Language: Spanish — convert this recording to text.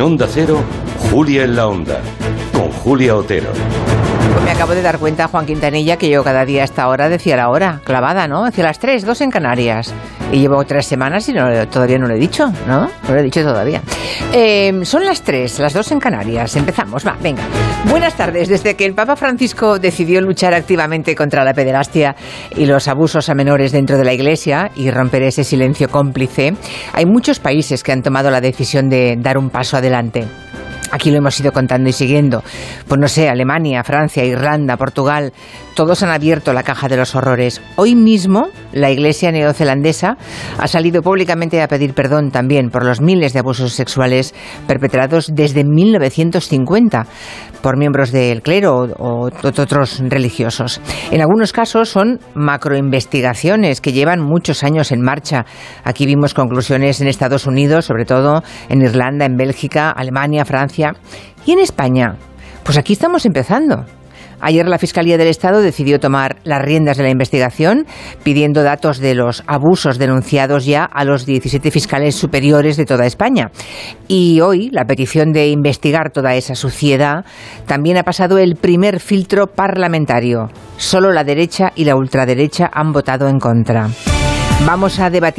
Onda Cero, Julia en la Onda, con Julia Otero. Pues me acabo de dar cuenta, Juan Quintanilla, que yo cada día a esta hora decía la hora, clavada, ¿no? Hacia las 3, 2 en Canarias. Y llevo tres semanas y no, todavía no lo he dicho, ¿no? No lo he dicho todavía. Eh, son las 3, las 2 en Canarias. Empezamos, va, venga. Buenas tardes. Desde que el Papa Francisco decidió luchar activamente contra la pederastia y los abusos a menores dentro de la Iglesia y romper ese silencio cómplice, hay muchos países que han tomado la decisión de dar un paso adelante. Aquí lo hemos ido contando y siguiendo. Pues no sé, Alemania, Francia, Irlanda, Portugal, todos han abierto la caja de los horrores. Hoy mismo la Iglesia neozelandesa ha salido públicamente a pedir perdón también por los miles de abusos sexuales perpetrados desde 1950 por miembros del clero o, otros religiosos. En algunos casos son macroinvestigaciones que llevan muchos años en marcha. Aquí vimos conclusiones en Estados Unidos, sobre todo en Irlanda, en Bélgica, Alemania, Y en España. Pues aquí estamos empezando. Ayer la Fiscalía del Estado decidió tomar las riendas de la investigación, pidiendo datos de los abusos denunciados ya a los 17 fiscales superiores de toda España. Y hoy la petición de investigar toda esa suciedad también ha pasado el primer filtro parlamentario. Solo la derecha y la ultraderecha han votado en contra. Vamos a debatir